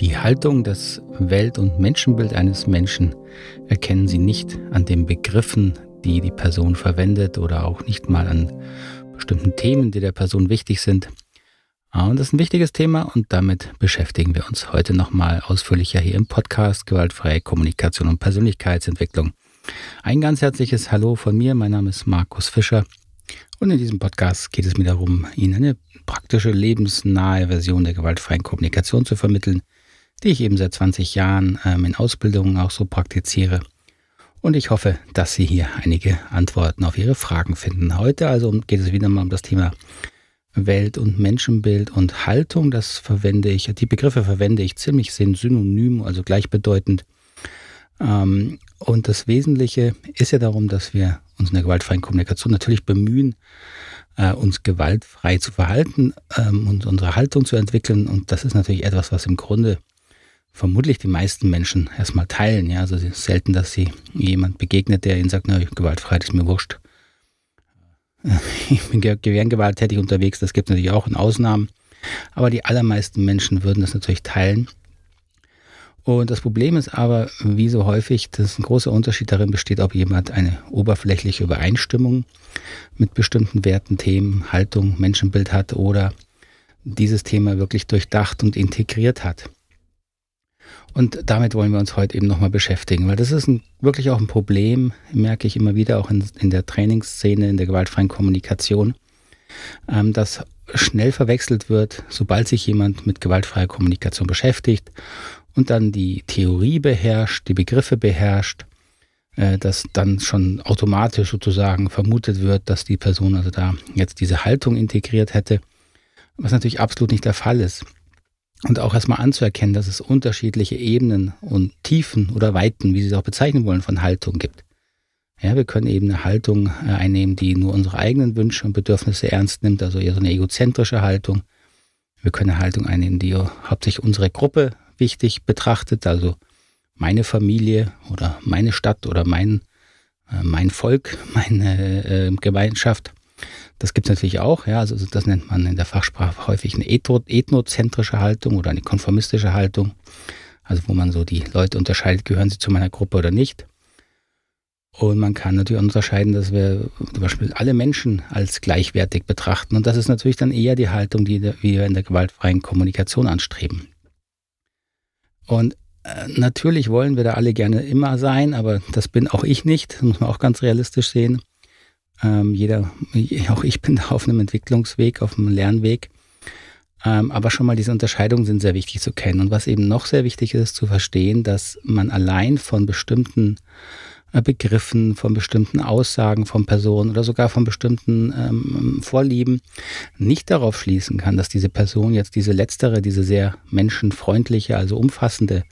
Die Haltung, das Welt- und Menschenbild eines Menschen erkennen Sie nicht an den Begriffen, die die Person verwendet oder auch nicht mal an bestimmten Themen, die der Person wichtig sind. Ah, und das ist ein wichtiges Thema und damit beschäftigen wir uns heute nochmal ausführlicher hier im Podcast Gewaltfreie Kommunikation und Persönlichkeitsentwicklung. Ein ganz herzliches Hallo von mir, mein Name ist Markus Fischer und in diesem Podcast geht es mir darum, Ihnen eine praktische, lebensnahe Version der gewaltfreien Kommunikation zu vermitteln, die ich eben seit 20 Jahren ähm, in Ausbildungen auch so praktiziere. Und ich hoffe, dass Sie hier einige Antworten auf Ihre Fragen finden. Heute also geht es wieder mal um das Thema Welt- und Menschenbild und Haltung. Das verwende ich, die Begriffe verwende ich ziemlich synonym, also gleichbedeutend. Ähm, und das Wesentliche ist ja darum, dass wir uns in der gewaltfreien Kommunikation natürlich bemühen, äh, uns gewaltfrei zu verhalten ähm, und unsere Haltung zu entwickeln. Und das ist natürlich etwas, was im Grunde vermutlich die meisten Menschen erstmal teilen. Ja, also es ist selten, dass sie jemand begegnet, der ihnen sagt, na, Gewaltfreiheit ist mir wurscht. Ich bin gern unterwegs, das gibt natürlich auch in Ausnahmen. Aber die allermeisten Menschen würden das natürlich teilen. Und das Problem ist aber, wie so häufig, dass ein großer Unterschied darin besteht, ob jemand eine oberflächliche Übereinstimmung mit bestimmten Werten, Themen, Haltung, Menschenbild hat oder dieses Thema wirklich durchdacht und integriert hat. Und damit wollen wir uns heute eben nochmal beschäftigen, weil das ist ein, wirklich auch ein Problem, merke ich immer wieder, auch in, in der Trainingsszene, in der gewaltfreien Kommunikation, ähm, dass schnell verwechselt wird, sobald sich jemand mit gewaltfreier Kommunikation beschäftigt und dann die Theorie beherrscht, die Begriffe beherrscht, äh, dass dann schon automatisch sozusagen vermutet wird, dass die Person also da jetzt diese Haltung integriert hätte, was natürlich absolut nicht der Fall ist. Und auch erstmal anzuerkennen, dass es unterschiedliche Ebenen und Tiefen oder Weiten, wie Sie es auch bezeichnen wollen, von Haltung gibt. Ja, wir können eben eine Haltung äh, einnehmen, die nur unsere eigenen Wünsche und Bedürfnisse ernst nimmt, also eher so eine egozentrische Haltung. Wir können eine Haltung einnehmen, die hauptsächlich unsere Gruppe wichtig betrachtet, also meine Familie oder meine Stadt oder mein, äh, mein Volk, meine äh, Gemeinschaft. Das gibt es natürlich auch, ja, also das nennt man in der Fachsprache häufig eine ethnozentrische Haltung oder eine konformistische Haltung, also wo man so die Leute unterscheidet, gehören sie zu meiner Gruppe oder nicht. Und man kann natürlich unterscheiden, dass wir zum Beispiel alle Menschen als gleichwertig betrachten. Und das ist natürlich dann eher die Haltung, die wir in der gewaltfreien Kommunikation anstreben. Und äh, natürlich wollen wir da alle gerne immer sein, aber das bin auch ich nicht, das muss man auch ganz realistisch sehen. Ähm, jeder, auch ich bin da auf einem Entwicklungsweg, auf einem Lernweg. Ähm, aber schon mal diese Unterscheidungen sind sehr wichtig zu kennen. Und was eben noch sehr wichtig ist, zu verstehen, dass man allein von bestimmten äh, Begriffen, von bestimmten Aussagen von Personen oder sogar von bestimmten ähm, Vorlieben nicht darauf schließen kann, dass diese Person jetzt diese letztere, diese sehr menschenfreundliche, also umfassende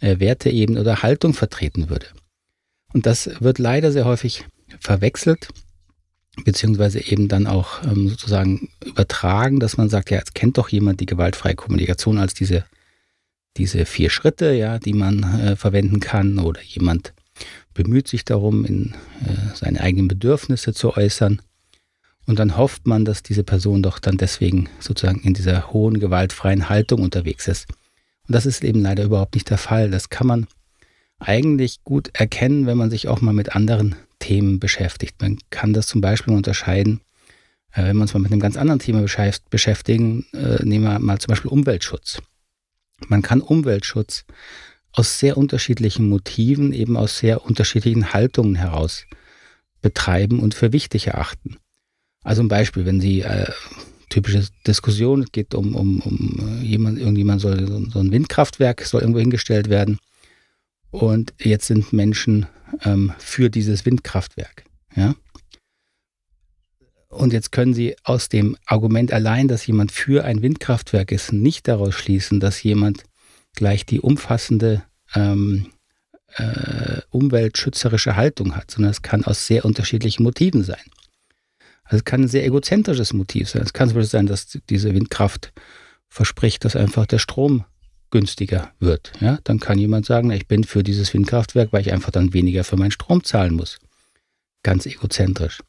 äh, Werteebene oder Haltung vertreten würde. Und das wird leider sehr häufig verwechselt beziehungsweise eben dann auch ähm, sozusagen übertragen, dass man sagt, ja, jetzt kennt doch jemand die gewaltfreie Kommunikation als diese, diese vier Schritte, ja, die man äh, verwenden kann oder jemand bemüht sich darum, in äh, seine eigenen Bedürfnisse zu äußern. Und dann hofft man, dass diese Person doch dann deswegen sozusagen in dieser hohen gewaltfreien Haltung unterwegs ist. Und das ist eben leider überhaupt nicht der Fall. Das kann man eigentlich gut erkennen, wenn man sich auch mal mit anderen Themen beschäftigt. Man kann das zum Beispiel unterscheiden, äh, wenn wir uns mal mit einem ganz anderen Thema beschäftigen, äh, nehmen wir mal zum Beispiel Umweltschutz. Man kann Umweltschutz aus sehr unterschiedlichen Motiven, eben aus sehr unterschiedlichen Haltungen heraus betreiben und für wichtig erachten. Also ein Beispiel, wenn Sie äh, typische Diskussion, es geht um, um, um jemand, irgendjemand soll, so ein Windkraftwerk soll irgendwo hingestellt werden. Und jetzt sind Menschen ähm, für dieses Windkraftwerk. Ja? Und jetzt können Sie aus dem Argument allein, dass jemand für ein Windkraftwerk ist, nicht daraus schließen, dass jemand gleich die umfassende ähm, äh, umweltschützerische Haltung hat, sondern es kann aus sehr unterschiedlichen Motiven sein. Also es kann ein sehr egozentrisches Motiv sein. Es kann zum Beispiel sein, dass diese Windkraft verspricht, dass einfach der Strom günstiger wird. Ja, dann kann jemand sagen, ich bin für dieses Windkraftwerk, weil ich einfach dann weniger für meinen Strom zahlen muss. Ganz egozentrisch.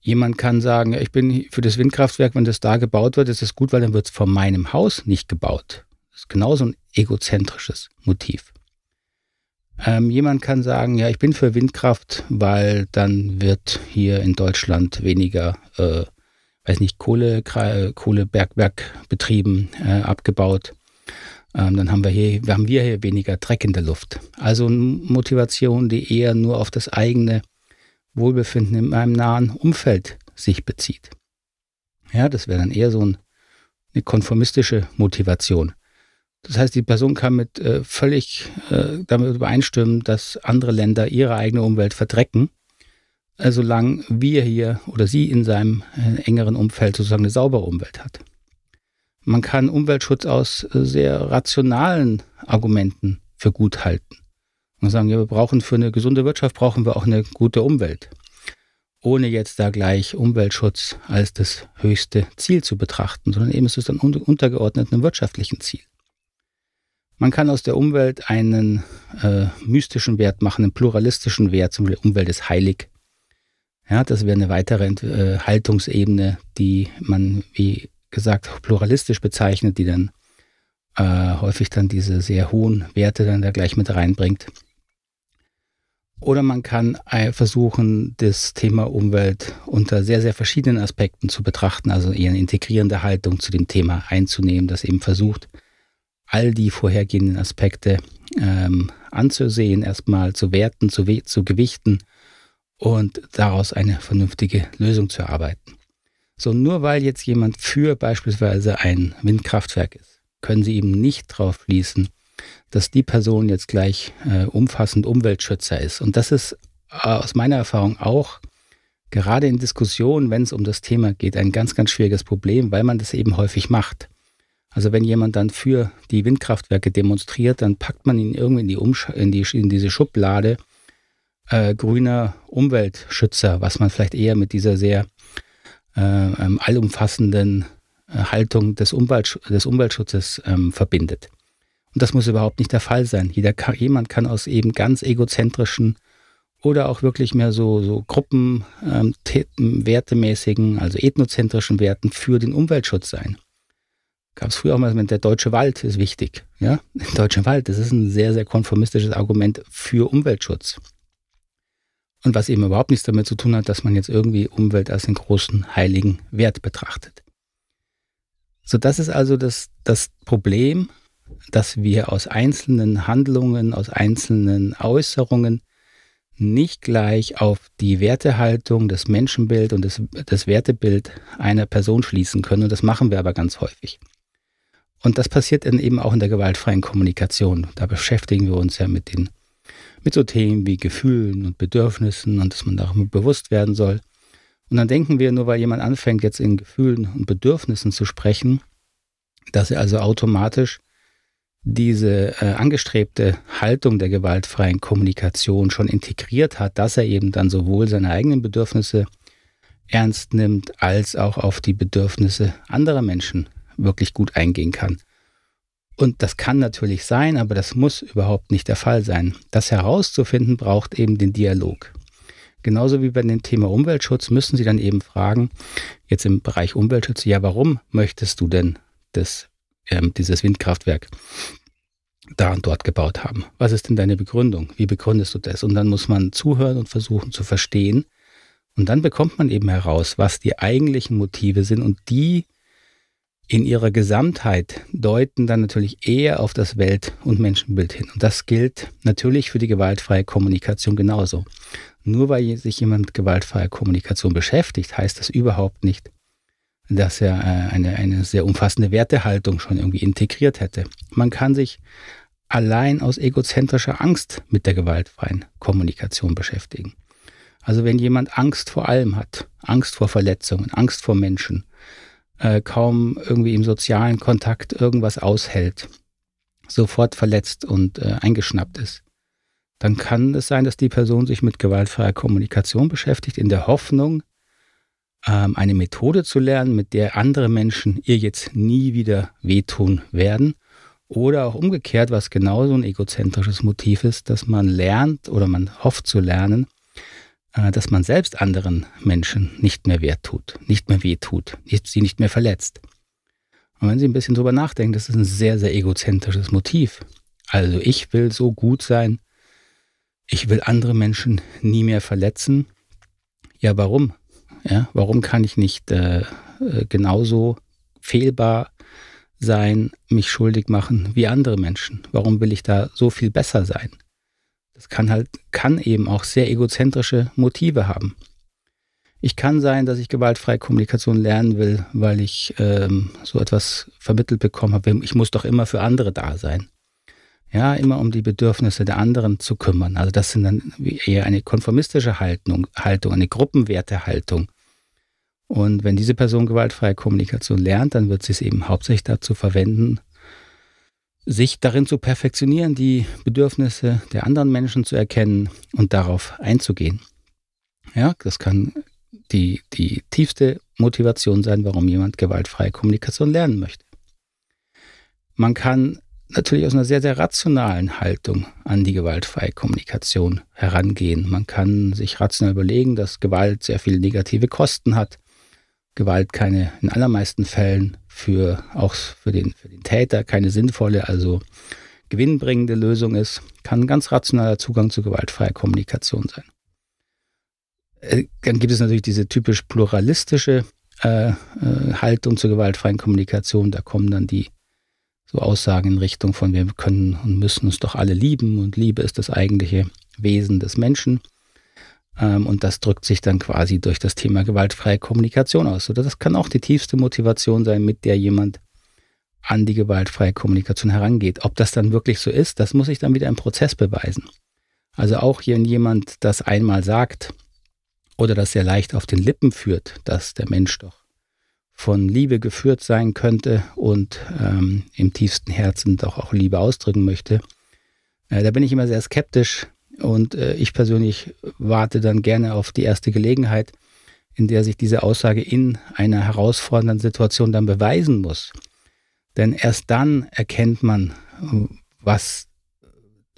Jemand kann sagen, ich bin für das Windkraftwerk, wenn das da gebaut wird, ist es gut, weil dann wird es vor meinem Haus nicht gebaut. Das ist genauso ein egozentrisches Motiv. Ähm, jemand kann sagen, ja, ich bin für Windkraft, weil dann wird hier in Deutschland weniger, äh, weiß nicht, Kohle, Kohlebergwerk betrieben, äh, abgebaut. Ähm, dann haben wir hier, haben wir hier weniger Dreck in der Luft. Also eine Motivation, die eher nur auf das eigene Wohlbefinden in meinem nahen Umfeld sich bezieht. Ja, das wäre dann eher so ein, eine konformistische Motivation. Das heißt, die Person kann mit äh, völlig äh, damit übereinstimmen, dass andere Länder ihre eigene Umwelt verdrecken, äh, solange wir hier oder sie in seinem äh, engeren Umfeld sozusagen eine saubere Umwelt hat. Man kann Umweltschutz aus äh, sehr rationalen Argumenten für gut halten. Man sagen, ja, wir brauchen für eine gesunde Wirtschaft brauchen wir auch eine gute Umwelt. Ohne jetzt da gleich Umweltschutz als das höchste Ziel zu betrachten, sondern eben ist es dann untergeordnet einem wirtschaftlichen Ziel. Man kann aus der Umwelt einen äh, mystischen Wert machen, einen pluralistischen Wert, zum Beispiel Umwelt ist heilig. Ja, das wäre eine weitere äh, Haltungsebene, die man, wie gesagt, pluralistisch bezeichnet, die dann äh, häufig dann diese sehr hohen Werte dann da gleich mit reinbringt. Oder man kann äh, versuchen, das Thema Umwelt unter sehr, sehr verschiedenen Aspekten zu betrachten, also eher eine integrierende Haltung zu dem Thema einzunehmen, das eben versucht, all die vorhergehenden Aspekte ähm, anzusehen, erstmal zu werten, zu, zu gewichten und daraus eine vernünftige Lösung zu erarbeiten. So, nur weil jetzt jemand für beispielsweise ein Windkraftwerk ist, können Sie eben nicht darauf schließen, dass die Person jetzt gleich äh, umfassend Umweltschützer ist. Und das ist äh, aus meiner Erfahrung auch gerade in Diskussionen, wenn es um das Thema geht, ein ganz, ganz schwieriges Problem, weil man das eben häufig macht. Also wenn jemand dann für die Windkraftwerke demonstriert, dann packt man ihn irgendwie in, die Umsch in, die, in diese Schublade äh, grüner Umweltschützer, was man vielleicht eher mit dieser sehr allumfassenden äh, Haltung des, Umwelt, des Umweltschutzes ähm, verbindet. Und das muss überhaupt nicht der Fall sein. Jeder kann, jemand kann aus eben ganz egozentrischen oder auch wirklich mehr so, so Gruppen ähm, also ethnozentrischen Werten für den Umweltschutz sein gab es früher auch mal, der deutsche Wald ist wichtig. Ja, der deutsche Wald, das ist ein sehr, sehr konformistisches Argument für Umweltschutz. Und was eben überhaupt nichts damit zu tun hat, dass man jetzt irgendwie Umwelt als einen großen heiligen Wert betrachtet. So, das ist also das, das Problem, dass wir aus einzelnen Handlungen, aus einzelnen Äußerungen nicht gleich auf die Wertehaltung, das Menschenbild und das, das Wertebild einer Person schließen können. Und das machen wir aber ganz häufig. Und das passiert dann eben auch in der gewaltfreien Kommunikation. Da beschäftigen wir uns ja mit den, mit so Themen wie Gefühlen und Bedürfnissen und dass man darüber bewusst werden soll. Und dann denken wir, nur weil jemand anfängt, jetzt in Gefühlen und Bedürfnissen zu sprechen, dass er also automatisch diese äh, angestrebte Haltung der gewaltfreien Kommunikation schon integriert hat, dass er eben dann sowohl seine eigenen Bedürfnisse ernst nimmt, als auch auf die Bedürfnisse anderer Menschen wirklich gut eingehen kann. Und das kann natürlich sein, aber das muss überhaupt nicht der Fall sein. Das herauszufinden braucht eben den Dialog. Genauso wie bei dem Thema Umweltschutz müssen Sie dann eben fragen, jetzt im Bereich Umweltschutz, ja, warum möchtest du denn das, ähm, dieses Windkraftwerk da und dort gebaut haben? Was ist denn deine Begründung? Wie begründest du das? Und dann muss man zuhören und versuchen zu verstehen. Und dann bekommt man eben heraus, was die eigentlichen Motive sind und die in ihrer Gesamtheit deuten dann natürlich eher auf das Welt- und Menschenbild hin. Und das gilt natürlich für die gewaltfreie Kommunikation genauso. Nur weil sich jemand mit gewaltfreier Kommunikation beschäftigt, heißt das überhaupt nicht, dass er äh, eine, eine sehr umfassende Wertehaltung schon irgendwie integriert hätte. Man kann sich allein aus egozentrischer Angst mit der gewaltfreien Kommunikation beschäftigen. Also wenn jemand Angst vor allem hat, Angst vor Verletzungen, Angst vor Menschen, äh, kaum irgendwie im sozialen Kontakt irgendwas aushält, sofort verletzt und äh, eingeschnappt ist, dann kann es sein, dass die Person sich mit gewaltfreier Kommunikation beschäftigt, in der Hoffnung, ähm, eine Methode zu lernen, mit der andere Menschen ihr jetzt nie wieder wehtun werden. Oder auch umgekehrt, was genauso ein egozentrisches Motiv ist, dass man lernt oder man hofft zu lernen, dass man selbst anderen Menschen nicht mehr wert tut, nicht mehr weh tut, sie nicht mehr verletzt. Und wenn Sie ein bisschen drüber nachdenken, das ist ein sehr, sehr egozentrisches Motiv. Also ich will so gut sein, ich will andere Menschen nie mehr verletzen. Ja, warum? Ja, warum kann ich nicht äh, äh genauso fehlbar sein, mich schuldig machen wie andere Menschen? Warum will ich da so viel besser sein? Das kann halt, kann eben auch sehr egozentrische Motive haben. Ich kann sein, dass ich gewaltfreie Kommunikation lernen will, weil ich ähm, so etwas vermittelt bekommen habe. Ich muss doch immer für andere da sein. Ja, immer um die Bedürfnisse der anderen zu kümmern. Also das sind dann eher eine konformistische Haltung, Haltung eine Gruppenwertehaltung. Und wenn diese Person gewaltfreie Kommunikation lernt, dann wird sie es eben hauptsächlich dazu verwenden, sich darin zu perfektionieren, die Bedürfnisse der anderen Menschen zu erkennen und darauf einzugehen. Ja, das kann die, die tiefste Motivation sein, warum jemand gewaltfreie Kommunikation lernen möchte. Man kann natürlich aus einer sehr, sehr rationalen Haltung an die gewaltfreie Kommunikation herangehen. Man kann sich rational überlegen, dass Gewalt sehr viele negative Kosten hat, Gewalt keine, in allermeisten Fällen für auch für den, für den Täter keine sinnvolle, also gewinnbringende Lösung ist, kann ein ganz rationaler Zugang zu gewaltfreier Kommunikation sein. Äh, dann gibt es natürlich diese typisch pluralistische äh, äh, Haltung zur gewaltfreien Kommunikation. Da kommen dann die so Aussagen in Richtung von wir können und müssen uns doch alle lieben und Liebe ist das eigentliche Wesen des Menschen. Ähm, und das drückt sich dann quasi durch das Thema gewaltfreie Kommunikation aus. Oder das kann auch die tiefste Motivation sein, mit der jemand an die gewaltfreie Kommunikation herangeht. Ob das dann wirklich so ist, das muss sich dann wieder im Prozess beweisen. Also auch wenn jemand das einmal sagt oder das sehr leicht auf den Lippen führt, dass der Mensch doch von Liebe geführt sein könnte und ähm, im tiefsten Herzen doch auch Liebe ausdrücken möchte, äh, da bin ich immer sehr skeptisch, und äh, ich persönlich warte dann gerne auf die erste Gelegenheit, in der sich diese Aussage in einer herausfordernden Situation dann beweisen muss. Denn erst dann erkennt man, was,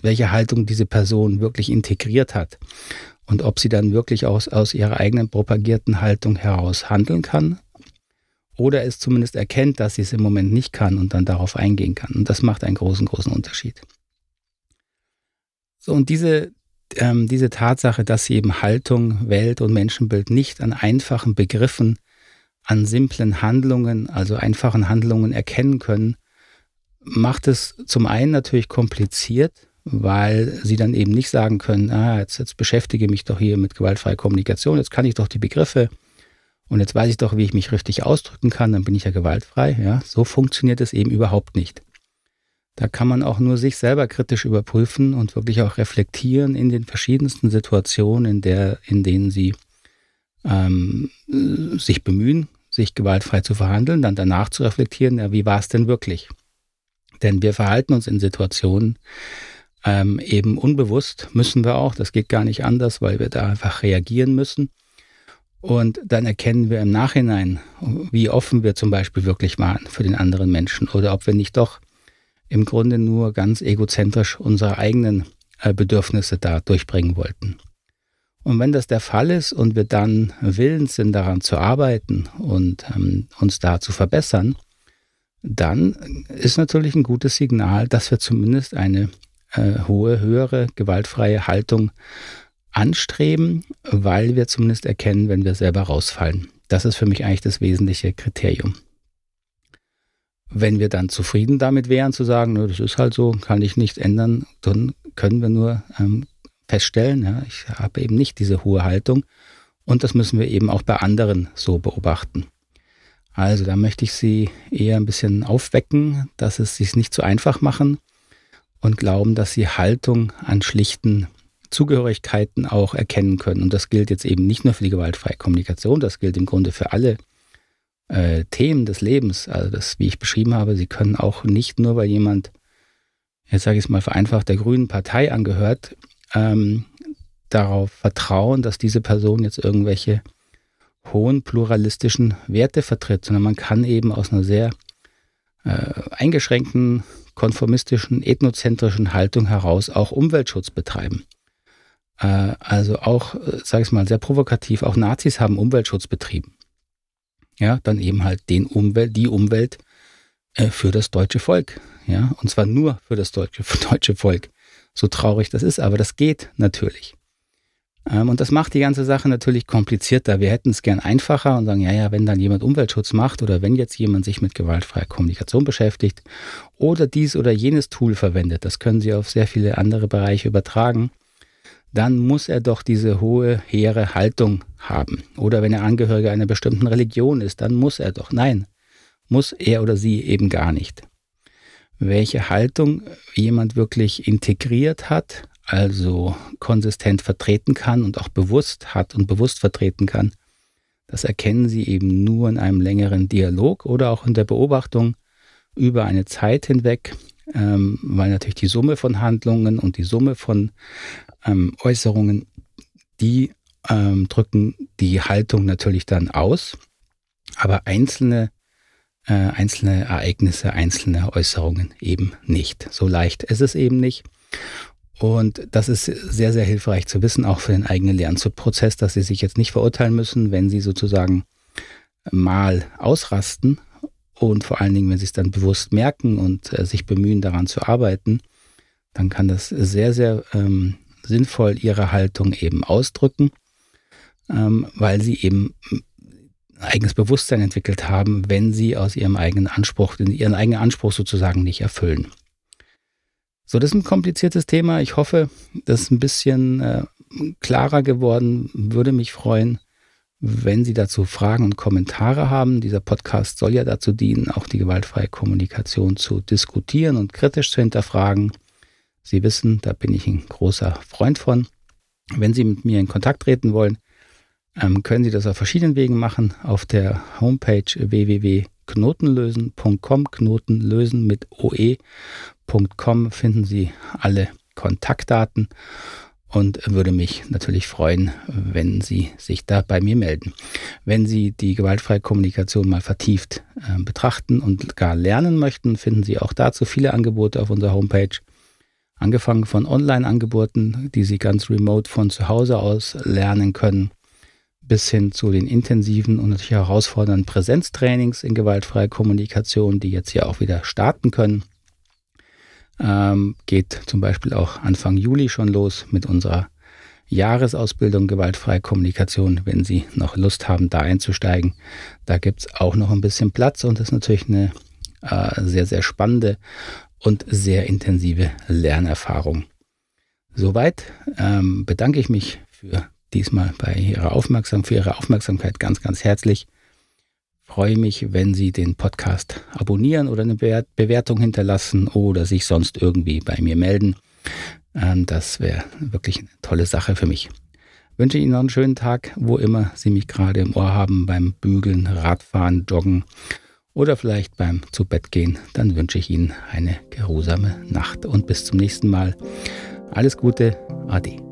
welche Haltung diese Person wirklich integriert hat und ob sie dann wirklich aus, aus ihrer eigenen propagierten Haltung heraus handeln kann oder es zumindest erkennt, dass sie es im Moment nicht kann und dann darauf eingehen kann. Und das macht einen großen, großen Unterschied. So, und diese, ähm, diese Tatsache, dass sie eben Haltung, Welt und Menschenbild nicht an einfachen Begriffen, an simplen Handlungen, also einfachen Handlungen erkennen können, macht es zum einen natürlich kompliziert, weil sie dann eben nicht sagen können, ah, jetzt, jetzt beschäftige mich doch hier mit gewaltfreier Kommunikation, jetzt kann ich doch die Begriffe und jetzt weiß ich doch, wie ich mich richtig ausdrücken kann, dann bin ich ja gewaltfrei. Ja, so funktioniert es eben überhaupt nicht. Da kann man auch nur sich selber kritisch überprüfen und wirklich auch reflektieren in den verschiedensten Situationen, in, der, in denen sie ähm, sich bemühen, sich gewaltfrei zu verhandeln, dann danach zu reflektieren, ja, wie war es denn wirklich? Denn wir verhalten uns in Situationen ähm, eben unbewusst, müssen wir auch, das geht gar nicht anders, weil wir da einfach reagieren müssen. Und dann erkennen wir im Nachhinein, wie offen wir zum Beispiel wirklich waren für den anderen Menschen oder ob wir nicht doch im Grunde nur ganz egozentrisch unsere eigenen äh, Bedürfnisse da durchbringen wollten. Und wenn das der Fall ist und wir dann willens sind, daran zu arbeiten und ähm, uns da zu verbessern, dann ist natürlich ein gutes Signal, dass wir zumindest eine äh, hohe, höhere, gewaltfreie Haltung anstreben, weil wir zumindest erkennen, wenn wir selber rausfallen. Das ist für mich eigentlich das wesentliche Kriterium. Wenn wir dann zufrieden damit wären, zu sagen, das ist halt so, kann ich nicht ändern, dann können wir nur ähm, feststellen, ja, ich habe eben nicht diese hohe Haltung. Und das müssen wir eben auch bei anderen so beobachten. Also da möchte ich Sie eher ein bisschen aufwecken, dass es sich nicht zu einfach machen und glauben, dass Sie Haltung an schlichten Zugehörigkeiten auch erkennen können. Und das gilt jetzt eben nicht nur für die gewaltfreie Kommunikation, das gilt im Grunde für alle äh, Themen des Lebens, also das, wie ich beschrieben habe, sie können auch nicht nur, weil jemand, jetzt sage ich es mal vereinfacht, der Grünen Partei angehört, ähm, darauf vertrauen, dass diese Person jetzt irgendwelche hohen pluralistischen Werte vertritt, sondern man kann eben aus einer sehr äh, eingeschränkten, konformistischen, ethnozentrischen Haltung heraus auch Umweltschutz betreiben. Äh, also auch, äh, sage ich mal, sehr provokativ, auch Nazis haben Umweltschutz betrieben ja, dann eben halt den Umwelt, die Umwelt äh, für das deutsche Volk. Ja, und zwar nur für das deutsche, deutsche Volk. So traurig das ist, aber das geht natürlich. Ähm, und das macht die ganze Sache natürlich komplizierter. Wir hätten es gern einfacher und sagen, ja, ja, wenn dann jemand Umweltschutz macht oder wenn jetzt jemand sich mit gewaltfreier Kommunikation beschäftigt oder dies oder jenes Tool verwendet, das können Sie auf sehr viele andere Bereiche übertragen, dann muss er doch diese hohe, hehre Haltung haben. Oder wenn er Angehöriger einer bestimmten Religion ist, dann muss er doch. Nein, muss er oder sie eben gar nicht. Welche Haltung jemand wirklich integriert hat, also konsistent vertreten kann und auch bewusst hat und bewusst vertreten kann, das erkennen Sie eben nur in einem längeren Dialog oder auch in der Beobachtung über eine Zeit hinweg, ähm, weil natürlich die Summe von Handlungen und die Summe von ähm, Äußerungen, die ähm, drücken die Haltung natürlich dann aus, aber einzelne äh, einzelne Ereignisse, einzelne Äußerungen eben nicht. So leicht ist es eben nicht. Und das ist sehr, sehr hilfreich zu wissen, auch für den eigenen Lernprozess, dass Sie sich jetzt nicht verurteilen müssen, wenn Sie sozusagen mal ausrasten und vor allen Dingen, wenn Sie es dann bewusst merken und äh, sich bemühen, daran zu arbeiten, dann kann das sehr, sehr ähm, sinnvoll Ihre Haltung eben ausdrücken, ähm, weil Sie eben ein eigenes Bewusstsein entwickelt haben, wenn Sie aus Ihrem eigenen Anspruch, Ihren eigenen Anspruch sozusagen nicht erfüllen. So, das ist ein kompliziertes Thema. Ich hoffe, das ist ein bisschen äh, klarer geworden. Würde mich freuen, wenn Sie dazu Fragen und Kommentare haben. Dieser Podcast soll ja dazu dienen, auch die gewaltfreie Kommunikation zu diskutieren und kritisch zu hinterfragen. Sie wissen, da bin ich ein großer Freund von. Wenn Sie mit mir in Kontakt treten wollen, ähm, können Sie das auf verschiedenen Wegen machen. Auf der Homepage www.knotenlösen.com, Knotenlösen mit oe.com finden Sie alle Kontaktdaten und würde mich natürlich freuen, wenn Sie sich da bei mir melden. Wenn Sie die gewaltfreie Kommunikation mal vertieft äh, betrachten und gar lernen möchten, finden Sie auch dazu viele Angebote auf unserer Homepage. Angefangen von Online-Angeboten, die Sie ganz remote von zu Hause aus lernen können, bis hin zu den intensiven und natürlich herausfordernden Präsenztrainings in gewaltfreier Kommunikation, die jetzt hier auch wieder starten können. Ähm, geht zum Beispiel auch Anfang Juli schon los mit unserer Jahresausbildung gewaltfreie Kommunikation, wenn Sie noch Lust haben, da einzusteigen. Da gibt es auch noch ein bisschen Platz und das ist natürlich eine äh, sehr, sehr spannende und sehr intensive Lernerfahrung. Soweit ähm, bedanke ich mich für diesmal bei Ihrer Aufmerksam für Ihre Aufmerksamkeit ganz, ganz herzlich freue mich, wenn Sie den Podcast abonnieren oder eine Bewertung hinterlassen oder sich sonst irgendwie bei mir melden. Ähm, das wäre wirklich eine tolle Sache für mich. Ich wünsche Ihnen noch einen schönen Tag, wo immer Sie mich gerade im Ohr haben, beim Bügeln, Radfahren, Joggen oder vielleicht beim Zubettgehen. Dann wünsche ich Ihnen eine geruhsame Nacht und bis zum nächsten Mal. Alles Gute, Ade.